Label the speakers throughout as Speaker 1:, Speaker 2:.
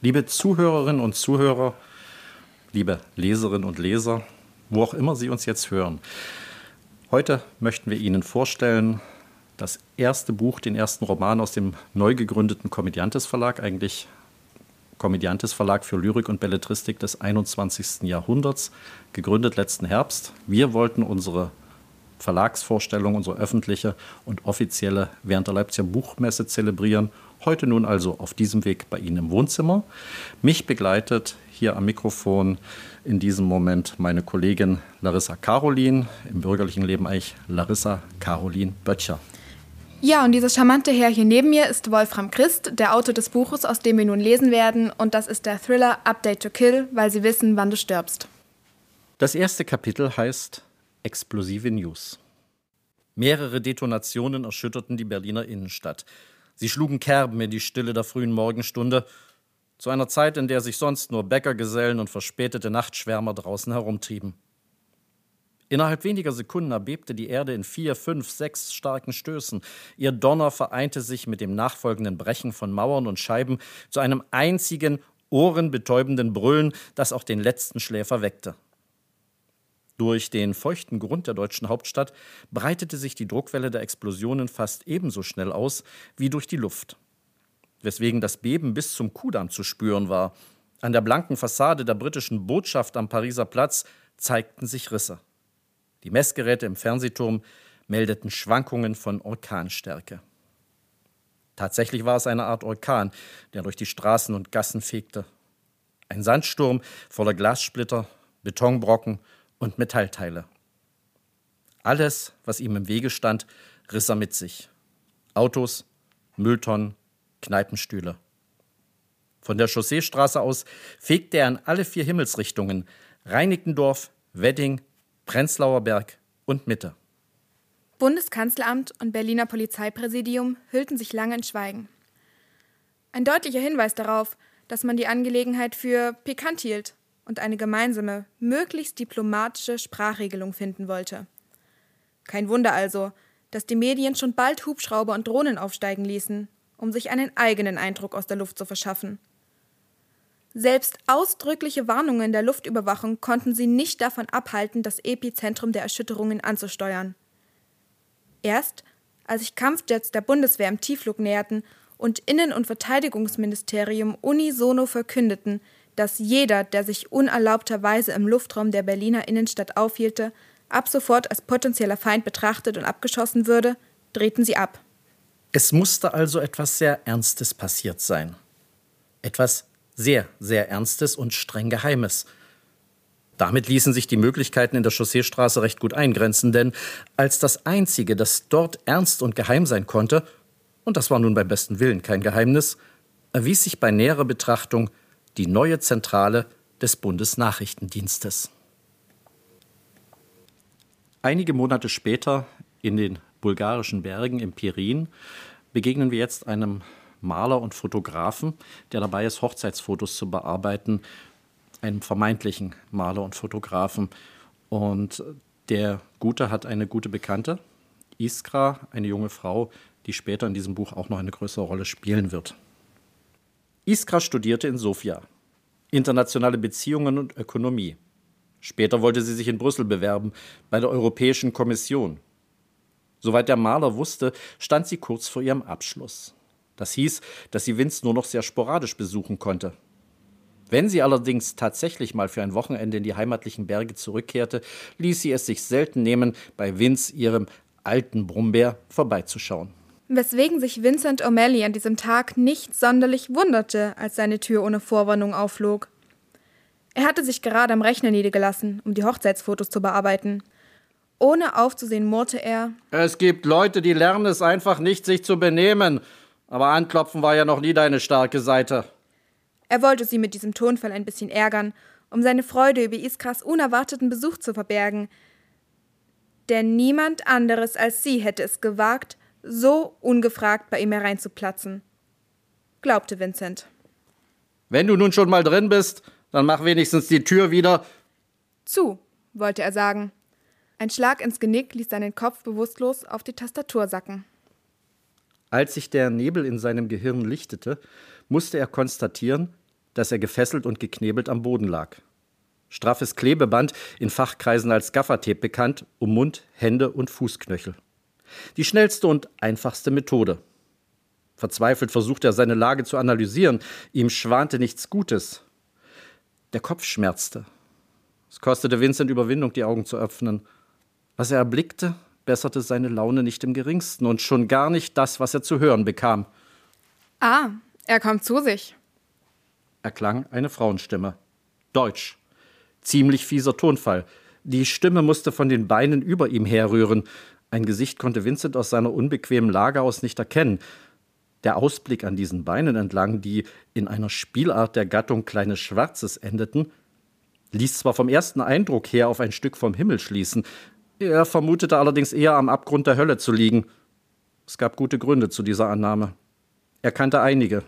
Speaker 1: Liebe Zuhörerinnen und Zuhörer, liebe Leserinnen und Leser, wo auch immer Sie uns jetzt hören. Heute möchten wir Ihnen vorstellen das erste Buch, den ersten Roman aus dem neu gegründeten Komödiantes Verlag, eigentlich Komödiantes Verlag für Lyrik und Belletristik des 21. Jahrhunderts, gegründet letzten Herbst. Wir wollten unsere Verlagsvorstellung, unsere öffentliche und offizielle während der Leipziger Buchmesse zelebrieren. Heute nun also auf diesem Weg bei Ihnen im Wohnzimmer. Mich begleitet hier am Mikrofon in diesem Moment meine Kollegin Larissa Carolin, im bürgerlichen Leben eigentlich Larissa Carolin Böttcher.
Speaker 2: Ja, und dieses charmante Herr hier neben mir ist Wolfram Christ, der Autor des Buches, aus dem wir nun lesen werden. Und das ist der Thriller Update to Kill, weil sie wissen, wann du stirbst.
Speaker 1: Das erste Kapitel heißt Explosive News. Mehrere Detonationen erschütterten die Berliner Innenstadt. Sie schlugen Kerben in die Stille der frühen Morgenstunde, zu einer Zeit, in der sich sonst nur Bäckergesellen und verspätete Nachtschwärmer draußen herumtrieben. Innerhalb weniger Sekunden erbebte die Erde in vier, fünf, sechs starken Stößen. Ihr Donner vereinte sich mit dem nachfolgenden Brechen von Mauern und Scheiben zu einem einzigen, ohrenbetäubenden Brüllen, das auch den letzten Schläfer weckte. Durch den feuchten Grund der deutschen Hauptstadt breitete sich die Druckwelle der Explosionen fast ebenso schnell aus wie durch die Luft. Weswegen das Beben bis zum Kudamm zu spüren war. An der blanken Fassade der britischen Botschaft am Pariser Platz zeigten sich Risse. Die Messgeräte im Fernsehturm meldeten Schwankungen von Orkanstärke. Tatsächlich war es eine Art Orkan, der durch die Straßen und Gassen fegte. Ein Sandsturm voller Glassplitter, Betonbrocken und Metallteile. Alles, was ihm im Wege stand, riss er mit sich. Autos, Mülltonnen, Kneipenstühle. Von der Chausseestraße aus fegte er in alle vier Himmelsrichtungen Reinickendorf, Wedding, Prenzlauer Berg und Mitte.
Speaker 2: Bundeskanzleramt und Berliner Polizeipräsidium hüllten sich lange in Schweigen. Ein deutlicher Hinweis darauf, dass man die Angelegenheit für pikant hielt und eine gemeinsame, möglichst diplomatische Sprachregelung finden wollte. Kein Wunder also, dass die Medien schon bald Hubschrauber und Drohnen aufsteigen ließen, um sich einen eigenen Eindruck aus der Luft zu verschaffen. Selbst ausdrückliche Warnungen der Luftüberwachung konnten sie nicht davon abhalten, das Epizentrum der Erschütterungen anzusteuern. Erst als sich Kampfjets der Bundeswehr im Tiefflug näherten und Innen- und Verteidigungsministerium unisono verkündeten, dass jeder, der sich unerlaubterweise im Luftraum der Berliner Innenstadt aufhielte, ab sofort als potenzieller Feind betrachtet und abgeschossen würde, drehten sie ab.
Speaker 1: Es musste also etwas sehr Ernstes passiert sein. Etwas sehr, sehr Ernstes und streng Geheimes. Damit ließen sich die Möglichkeiten in der Chausseestraße recht gut eingrenzen, denn als das Einzige, das dort ernst und geheim sein konnte, und das war nun beim besten Willen kein Geheimnis, erwies sich bei näherer Betrachtung die neue Zentrale des Bundesnachrichtendienstes. Einige Monate später in den bulgarischen Bergen im Pirin begegnen wir jetzt einem Maler und Fotografen, der dabei ist, Hochzeitsfotos zu bearbeiten, einem vermeintlichen Maler und Fotografen. Und der Gute hat eine gute Bekannte, Iskra, eine junge Frau, die später in diesem Buch auch noch eine größere Rolle spielen wird. Iskra studierte in Sofia internationale Beziehungen und Ökonomie. Später wollte sie sich in Brüssel bewerben, bei der Europäischen Kommission. Soweit der Maler wusste, stand sie kurz vor ihrem Abschluss. Das hieß, dass sie Vince nur noch sehr sporadisch besuchen konnte. Wenn sie allerdings tatsächlich mal für ein Wochenende in die heimatlichen Berge zurückkehrte, ließ sie es sich selten nehmen, bei Vince, ihrem alten Brummbär, vorbeizuschauen.
Speaker 2: Weswegen sich Vincent O'Malley an diesem Tag nicht sonderlich wunderte, als seine Tür ohne Vorwarnung aufflog. Er hatte sich gerade am Rechner niedergelassen, um die Hochzeitsfotos zu bearbeiten. Ohne aufzusehen, murrte er:
Speaker 1: Es gibt Leute, die lernen es einfach nicht, sich zu benehmen. Aber anklopfen war ja noch nie deine starke Seite.
Speaker 2: Er wollte sie mit diesem Tonfall ein bisschen ärgern, um seine Freude über Iskras unerwarteten Besuch zu verbergen. Denn niemand anderes als sie hätte es gewagt, so ungefragt bei ihm hereinzuplatzen. Glaubte Vincent.
Speaker 1: Wenn du nun schon mal drin bist, dann mach wenigstens die Tür wieder.
Speaker 2: Zu, wollte er sagen. Ein Schlag ins Genick ließ seinen Kopf bewusstlos auf die Tastatur sacken.
Speaker 1: Als sich der Nebel in seinem Gehirn lichtete, musste er konstatieren, dass er gefesselt und geknebelt am Boden lag. Straffes Klebeband, in Fachkreisen als Gaffertape bekannt, um Mund, Hände und Fußknöchel. Die schnellste und einfachste Methode. Verzweifelt versuchte er seine Lage zu analysieren. Ihm schwante nichts Gutes. Der Kopf schmerzte. Es kostete Vincent Überwindung, die Augen zu öffnen. Was er erblickte, besserte seine Laune nicht im geringsten und schon gar nicht das, was er zu hören bekam.
Speaker 2: Ah, er kommt zu sich.
Speaker 1: Erklang eine Frauenstimme. Deutsch. Ziemlich fieser Tonfall. Die Stimme musste von den Beinen über ihm herrühren. Ein Gesicht konnte Vincent aus seiner unbequemen Lage aus nicht erkennen. Der Ausblick an diesen Beinen entlang, die in einer Spielart der Gattung kleines Schwarzes endeten, ließ zwar vom ersten Eindruck her auf ein Stück vom Himmel schließen, er vermutete allerdings eher am Abgrund der Hölle zu liegen. Es gab gute Gründe zu dieser Annahme. Er kannte einige.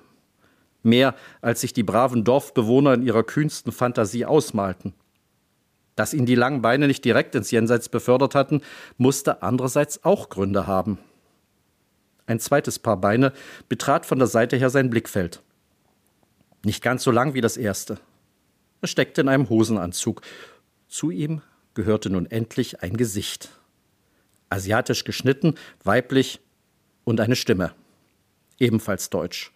Speaker 1: Mehr, als sich die braven Dorfbewohner in ihrer kühnsten Fantasie ausmalten. Dass ihn die langen Beine nicht direkt ins Jenseits befördert hatten, musste andererseits auch Gründe haben. Ein zweites Paar Beine betrat von der Seite her sein Blickfeld. Nicht ganz so lang wie das erste. Er steckte in einem Hosenanzug. Zu ihm gehörte nun endlich ein Gesicht. Asiatisch geschnitten, weiblich und eine Stimme. Ebenfalls deutsch.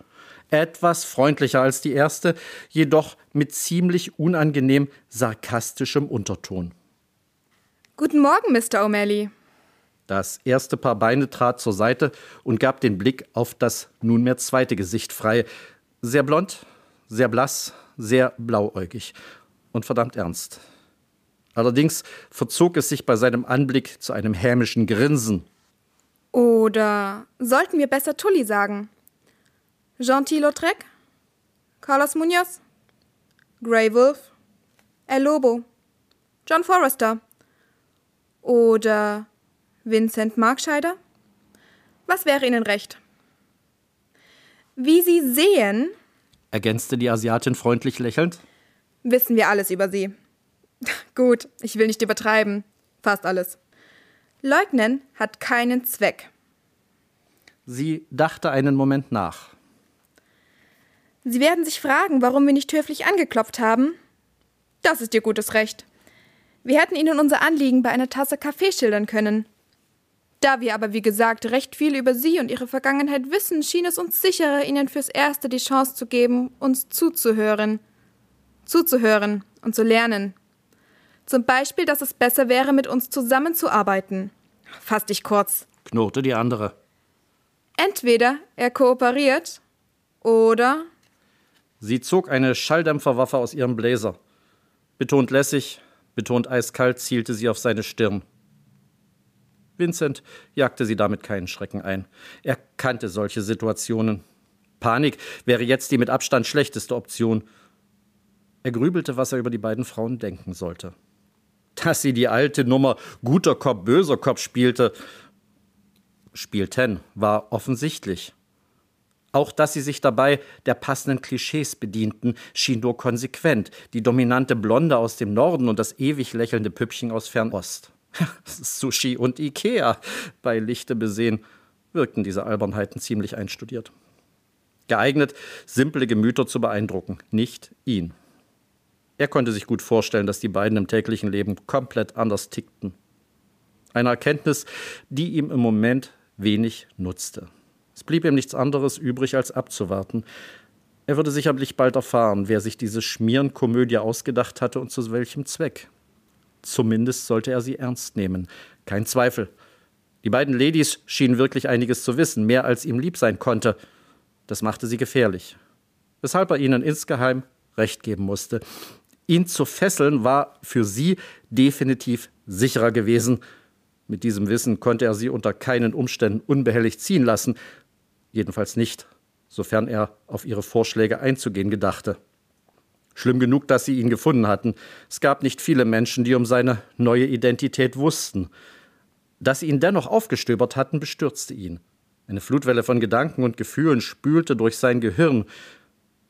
Speaker 1: Etwas freundlicher als die erste, jedoch mit ziemlich unangenehm sarkastischem Unterton.
Speaker 2: Guten Morgen, Mr. O'Malley.
Speaker 1: Das erste Paar Beine trat zur Seite und gab den Blick auf das nunmehr zweite Gesicht frei. Sehr blond, sehr blass, sehr blauäugig und verdammt ernst. Allerdings verzog es sich bei seinem Anblick zu einem hämischen Grinsen.
Speaker 2: Oder sollten wir besser Tully sagen? Gentil Lautrec? Carlos Munoz? Grey Wolf? El Lobo? John Forrester? Oder Vincent Markscheider? Was wäre Ihnen recht? Wie Sie sehen,
Speaker 1: ergänzte die Asiatin freundlich lächelnd,
Speaker 2: wissen wir alles über Sie. Gut, ich will nicht übertreiben. Fast alles. Leugnen hat keinen Zweck.
Speaker 1: Sie dachte einen Moment nach.
Speaker 2: Sie werden sich fragen, warum wir nicht höflich angeklopft haben. Das ist Ihr gutes Recht. Wir hätten Ihnen unser Anliegen bei einer Tasse Kaffee schildern können. Da wir aber, wie gesagt, recht viel über Sie und Ihre Vergangenheit wissen, schien es uns sicherer, Ihnen fürs Erste die Chance zu geben, uns zuzuhören. Zuzuhören und zu lernen. Zum Beispiel, dass es besser wäre, mit uns zusammenzuarbeiten. Fass dich kurz.
Speaker 1: Knurrte die andere.
Speaker 2: Entweder er kooperiert oder.
Speaker 1: Sie zog eine Schalldämpferwaffe aus ihrem Bläser. Betont lässig, betont eiskalt zielte sie auf seine Stirn. Vincent jagte sie damit keinen Schrecken ein. Er kannte solche Situationen. Panik wäre jetzt die mit Abstand schlechteste Option. Er grübelte, was er über die beiden Frauen denken sollte dass sie die alte Nummer guter Kopf, böser Kopf spielte, spielten, war offensichtlich. Auch dass sie sich dabei der passenden Klischees bedienten, schien nur konsequent. Die dominante Blonde aus dem Norden und das ewig lächelnde Püppchen aus Fernost. Sushi und Ikea. Bei Lichte besehen wirkten diese Albernheiten ziemlich einstudiert. Geeignet, simple Gemüter zu beeindrucken, nicht ihn. Er konnte sich gut vorstellen, dass die beiden im täglichen Leben komplett anders tickten. Eine Erkenntnis, die ihm im Moment wenig nutzte. Es blieb ihm nichts anderes übrig, als abzuwarten. Er würde sicherlich bald erfahren, wer sich diese Schmierenkomödie ausgedacht hatte und zu welchem Zweck. Zumindest sollte er sie ernst nehmen. Kein Zweifel. Die beiden Ladies schienen wirklich einiges zu wissen, mehr als ihm lieb sein konnte. Das machte sie gefährlich. Weshalb er ihnen insgeheim recht geben musste. Ihn zu fesseln war für sie definitiv sicherer gewesen. Mit diesem Wissen konnte er sie unter keinen Umständen unbehelligt ziehen lassen, jedenfalls nicht, sofern er auf ihre Vorschläge einzugehen gedachte. Schlimm genug, dass sie ihn gefunden hatten. Es gab nicht viele Menschen, die um seine neue Identität wussten. Dass sie ihn dennoch aufgestöbert hatten, bestürzte ihn. Eine Flutwelle von Gedanken und Gefühlen spülte durch sein Gehirn.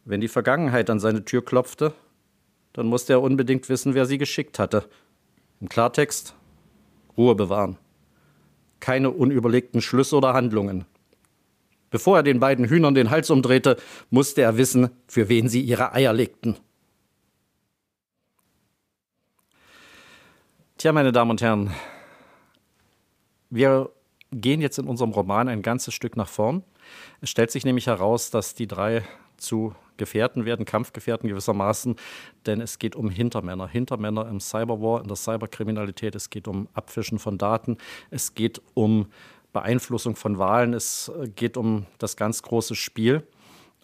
Speaker 1: Wenn die Vergangenheit an seine Tür klopfte, dann musste er unbedingt wissen, wer sie geschickt hatte. Im Klartext Ruhe bewahren. Keine unüberlegten Schlüsse oder Handlungen. Bevor er den beiden Hühnern den Hals umdrehte, musste er wissen, für wen sie ihre Eier legten. Tja, meine Damen und Herren, wir gehen jetzt in unserem Roman ein ganzes Stück nach vorn. Es stellt sich nämlich heraus, dass die drei zu Gefährten werden, Kampfgefährten gewissermaßen, denn es geht um Hintermänner. Hintermänner im Cyberwar, in der Cyberkriminalität, es geht um Abfischen von Daten, es geht um Beeinflussung von Wahlen, es geht um das ganz große Spiel.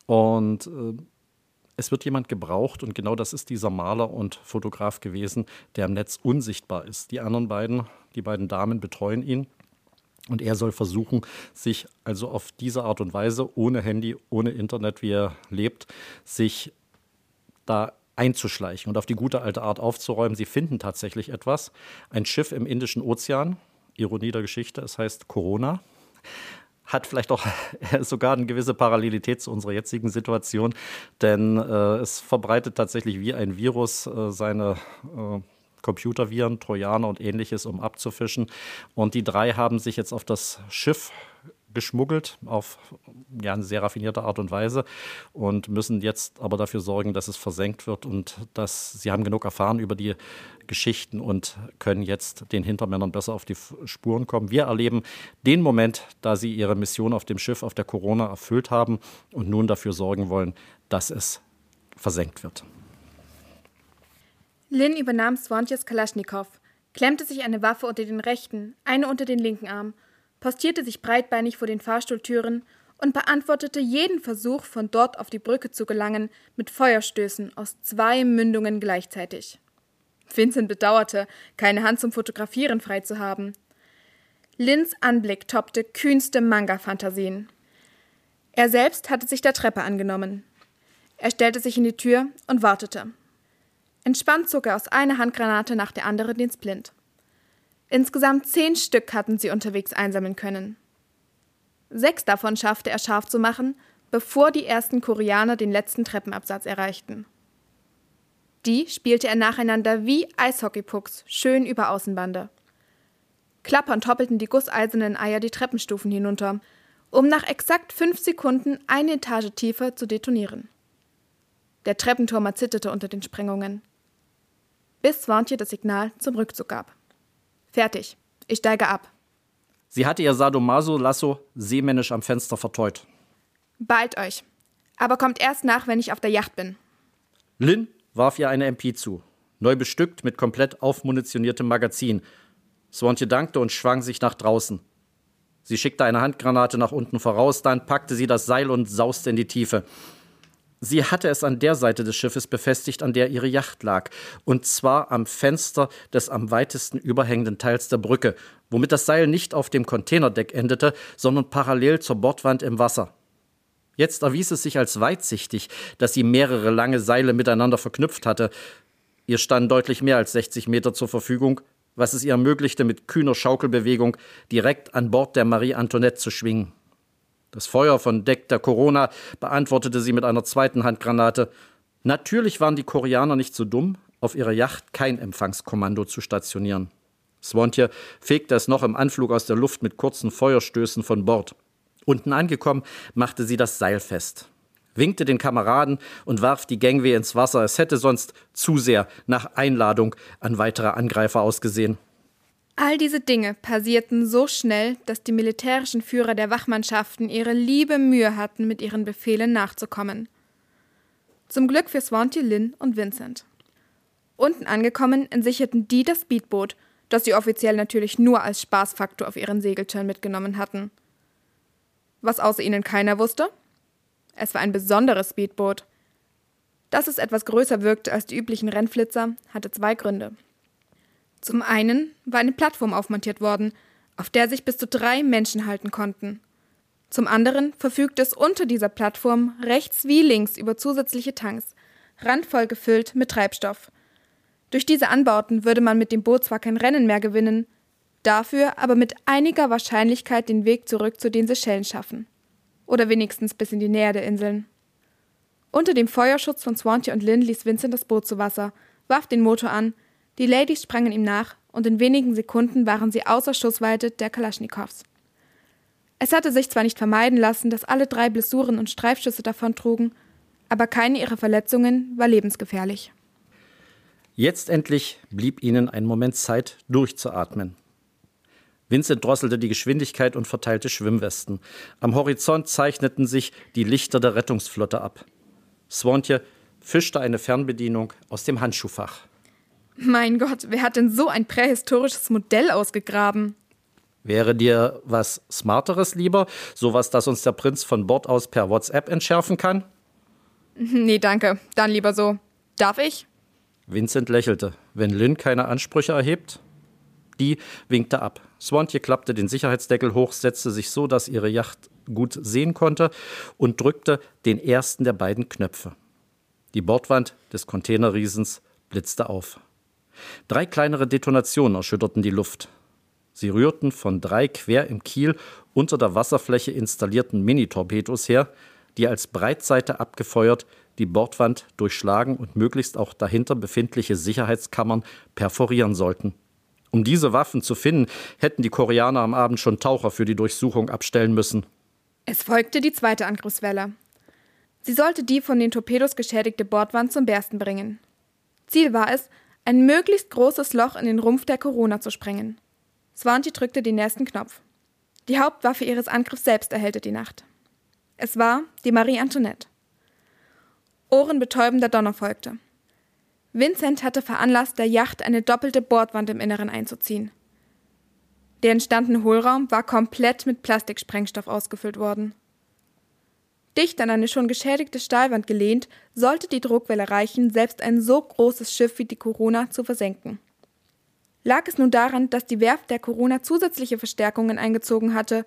Speaker 1: Und äh, es wird jemand gebraucht und genau das ist dieser Maler und Fotograf gewesen, der im Netz unsichtbar ist. Die anderen beiden, die beiden Damen betreuen ihn und er soll versuchen, sich also auf diese Art und Weise, ohne Handy, ohne Internet, wie er lebt, sich da einzuschleichen und auf die gute alte Art aufzuräumen. Sie finden tatsächlich etwas. Ein Schiff im Indischen Ozean, Ironie der Geschichte, es heißt Corona hat vielleicht auch sogar eine gewisse Parallelität zu unserer jetzigen Situation, denn äh, es verbreitet tatsächlich wie ein Virus äh, seine äh, Computerviren, Trojaner und ähnliches, um abzufischen. Und die drei haben sich jetzt auf das Schiff geschmuggelt auf ja, eine sehr raffinierte Art und Weise und müssen jetzt aber dafür sorgen, dass es versenkt wird und dass sie haben genug erfahren über die Geschichten und können jetzt den Hintermännern besser auf die Spuren kommen. Wir erleben den Moment, da sie ihre Mission auf dem Schiff auf der Corona erfüllt haben und nun dafür sorgen wollen, dass es versenkt wird.
Speaker 2: Lynn übernahm Swantjes Kalaschnikow, klemmte sich eine Waffe unter den rechten, eine unter den linken Arm postierte sich breitbeinig vor den Fahrstuhltüren und beantwortete jeden Versuch, von dort auf die Brücke zu gelangen, mit Feuerstößen aus zwei Mündungen gleichzeitig. Vincent bedauerte, keine Hand zum Fotografieren frei zu haben. Lins Anblick toppte kühnste Manga-Fantasien. Er selbst hatte sich der Treppe angenommen. Er stellte sich in die Tür und wartete. Entspannt zog er aus einer Handgranate nach der anderen den Splint. Insgesamt zehn Stück hatten sie unterwegs einsammeln können. Sechs davon schaffte er scharf zu machen, bevor die ersten Koreaner den letzten Treppenabsatz erreichten. Die spielte er nacheinander wie Eishockeypucks schön über Außenbande. Klappernd hoppelten die gusseisernen Eier die Treppenstufen hinunter, um nach exakt fünf Sekunden eine Etage tiefer zu detonieren. Der Treppenturm zitterte unter den Sprengungen. Bis Swantje das Signal zum Rückzug gab. Fertig. Ich steige ab.
Speaker 1: Sie hatte ihr Sadomaso-Lasso seemännisch am Fenster verteut.
Speaker 2: Bald euch. Aber kommt erst nach, wenn ich auf der Yacht bin.
Speaker 1: Lynn warf ihr eine MP zu, neu bestückt mit komplett aufmunitioniertem Magazin. Swantje dankte und schwang sich nach draußen. Sie schickte eine Handgranate nach unten voraus, dann packte sie das Seil und sauste in die Tiefe. Sie hatte es an der Seite des Schiffes befestigt, an der ihre Yacht lag, und zwar am Fenster des am weitesten überhängenden Teils der Brücke, womit das Seil nicht auf dem Containerdeck endete, sondern parallel zur Bordwand im Wasser. Jetzt erwies es sich als weitsichtig, dass sie mehrere lange Seile miteinander verknüpft hatte. Ihr standen deutlich mehr als 60 Meter zur Verfügung, was es ihr ermöglichte, mit kühner Schaukelbewegung direkt an Bord der Marie Antoinette zu schwingen. Das Feuer von Deck der Corona beantwortete sie mit einer zweiten Handgranate. Natürlich waren die Koreaner nicht so dumm, auf ihrer Yacht kein Empfangskommando zu stationieren. Swontje fegte es noch im Anflug aus der Luft mit kurzen Feuerstößen von Bord. Unten angekommen, machte sie das Seil fest, winkte den Kameraden und warf die Gangway ins Wasser. Es hätte sonst zu sehr nach Einladung an weitere Angreifer ausgesehen.
Speaker 2: All diese Dinge passierten so schnell, dass die militärischen Führer der Wachmannschaften ihre liebe Mühe hatten, mit ihren Befehlen nachzukommen. Zum Glück für Swanty, Lynn und Vincent. Unten angekommen entsicherten die das Speedboot, das sie offiziell natürlich nur als Spaßfaktor auf ihren Segeltörn mitgenommen hatten. Was außer ihnen keiner wusste? Es war ein besonderes Speedboot. Dass es etwas größer wirkte als die üblichen Rennflitzer, hatte zwei Gründe. Zum einen war eine Plattform aufmontiert worden, auf der sich bis zu drei Menschen halten konnten. Zum anderen verfügte es unter dieser Plattform rechts wie links über zusätzliche Tanks, randvoll gefüllt mit Treibstoff. Durch diese Anbauten würde man mit dem Boot zwar kein Rennen mehr gewinnen, dafür aber mit einiger Wahrscheinlichkeit den Weg zurück zu den Seychellen schaffen. Oder wenigstens bis in die Nähe der Inseln. Unter dem Feuerschutz von Swanty und Lynn ließ Vincent das Boot zu Wasser, warf den Motor an, die Ladies sprangen ihm nach und in wenigen Sekunden waren sie außer Schussweite der Kalaschnikows. Es hatte sich zwar nicht vermeiden lassen, dass alle drei Blessuren und Streifschüsse davontrugen, aber keine ihrer Verletzungen war lebensgefährlich.
Speaker 1: Jetzt endlich blieb ihnen ein Moment Zeit, durchzuatmen. Vincent drosselte die Geschwindigkeit und verteilte Schwimmwesten. Am Horizont zeichneten sich die Lichter der Rettungsflotte ab. Swantje fischte eine Fernbedienung aus dem Handschuhfach.
Speaker 2: Mein Gott, wer hat denn so ein prähistorisches Modell ausgegraben?
Speaker 1: Wäre dir was Smarteres lieber? Sowas, das uns der Prinz von Bord aus per WhatsApp entschärfen kann?
Speaker 2: Nee, danke. Dann lieber so. Darf ich?
Speaker 1: Vincent lächelte. Wenn Lynn keine Ansprüche erhebt? Die winkte ab. Swantje klappte den Sicherheitsdeckel hoch, setzte sich so, dass ihre Yacht gut sehen konnte und drückte den ersten der beiden Knöpfe. Die Bordwand des Containerriesens blitzte auf. Drei kleinere Detonationen erschütterten die Luft. Sie rührten von drei quer im Kiel unter der Wasserfläche installierten Mini-Torpedos her, die als Breitseite abgefeuert die Bordwand durchschlagen und möglichst auch dahinter befindliche Sicherheitskammern perforieren sollten. Um diese Waffen zu finden, hätten die Koreaner am Abend schon Taucher für die Durchsuchung abstellen müssen.
Speaker 2: Es folgte die zweite Angriffswelle. Sie sollte die von den Torpedos geschädigte Bordwand zum Bersten bringen. Ziel war es, ein möglichst großes Loch in den Rumpf der Corona zu sprengen. Swanti drückte den nächsten Knopf. Die Hauptwaffe ihres Angriffs selbst erhellte die Nacht. Es war die Marie Antoinette. Ohrenbetäubender Donner folgte. Vincent hatte veranlasst, der Yacht eine doppelte Bordwand im Inneren einzuziehen. Der entstandene Hohlraum war komplett mit Plastiksprengstoff ausgefüllt worden. Dicht an eine schon geschädigte Stahlwand gelehnt, sollte die Druckwelle reichen, selbst ein so großes Schiff wie die Corona zu versenken. Lag es nun daran, dass die Werft der Corona zusätzliche Verstärkungen eingezogen hatte,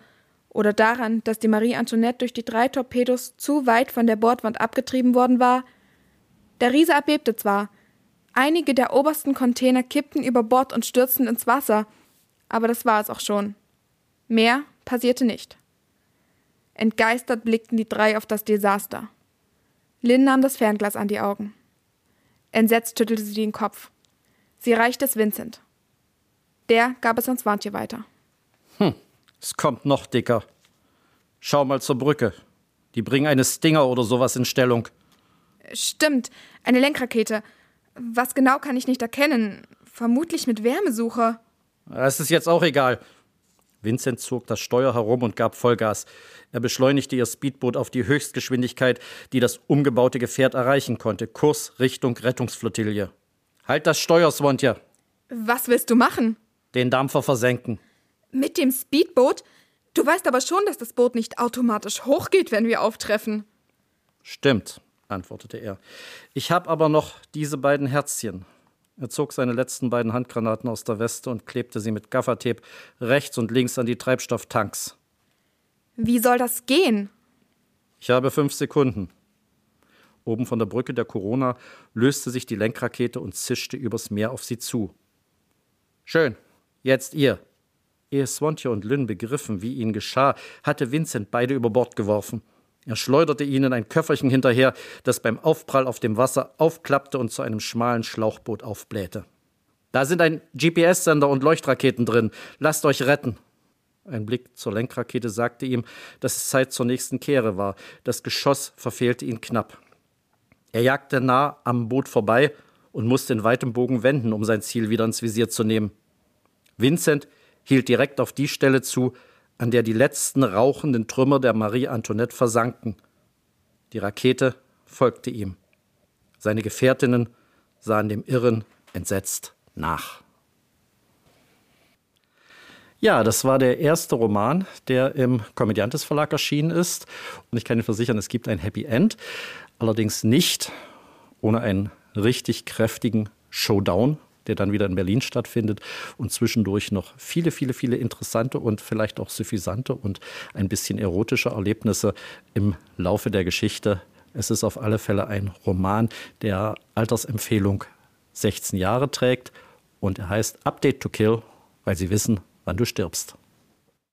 Speaker 2: oder daran, dass die Marie Antoinette durch die drei Torpedos zu weit von der Bordwand abgetrieben worden war? Der Riese erbebte zwar, Einige der obersten Container kippten über Bord und stürzten ins Wasser, aber das war es auch schon. Mehr passierte nicht. Entgeistert blickten die drei auf das Desaster. Lynn nahm das Fernglas an die Augen. Entsetzt schüttelte sie den Kopf. Sie reichte es Vincent. Der gab es an Swantje weiter.
Speaker 1: Hm, es kommt noch dicker. Schau mal zur Brücke. Die bringen eine Stinger oder sowas in Stellung.
Speaker 2: Stimmt, eine Lenkrakete. Was genau kann ich nicht erkennen? Vermutlich mit Wärmesucher.
Speaker 1: Es ist jetzt auch egal. Vincent zog das Steuer herum und gab Vollgas. Er beschleunigte ihr Speedboot auf die Höchstgeschwindigkeit, die das umgebaute Gefährt erreichen konnte. Kurs Richtung Rettungsflottille. Halt das Steuer, Swontje.
Speaker 2: Was willst du machen?
Speaker 1: Den Dampfer versenken.
Speaker 2: Mit dem Speedboot? Du weißt aber schon, dass das Boot nicht automatisch hochgeht, wenn wir auftreffen.
Speaker 1: Stimmt antwortete er. Ich habe aber noch diese beiden Herzchen. Er zog seine letzten beiden Handgranaten aus der Weste und klebte sie mit Gaffertape rechts und links an die Treibstofftanks.
Speaker 2: Wie soll das gehen?
Speaker 1: Ich habe fünf Sekunden. Oben von der Brücke der Corona löste sich die Lenkrakete und zischte übers Meer auf sie zu. Schön, jetzt ihr. Ehe Swantje und Lynn begriffen, wie ihnen geschah, hatte Vincent beide über Bord geworfen. Er schleuderte ihnen ein Köfferchen hinterher, das beim Aufprall auf dem Wasser aufklappte und zu einem schmalen Schlauchboot aufblähte. Da sind ein GPS-Sender und Leuchtraketen drin. Lasst euch retten. Ein Blick zur Lenkrakete sagte ihm, dass es Zeit zur nächsten Kehre war. Das Geschoss verfehlte ihn knapp. Er jagte nah am Boot vorbei und musste in weitem Bogen wenden, um sein Ziel wieder ins Visier zu nehmen. Vincent hielt direkt auf die Stelle zu, an der die letzten rauchenden Trümmer der Marie Antoinette versanken. Die Rakete folgte ihm. Seine Gefährtinnen sahen dem Irren entsetzt nach. Ja, das war der erste Roman, der im Komödiantes Verlag erschienen ist. Und ich kann Ihnen versichern, es gibt ein Happy End. Allerdings nicht ohne einen richtig kräftigen Showdown der dann wieder in Berlin stattfindet und zwischendurch noch viele, viele, viele interessante und vielleicht auch suffisante und ein bisschen erotische Erlebnisse im Laufe der Geschichte. Es ist auf alle Fälle ein Roman, der Altersempfehlung 16 Jahre trägt und er heißt Update to Kill, weil sie wissen, wann du stirbst.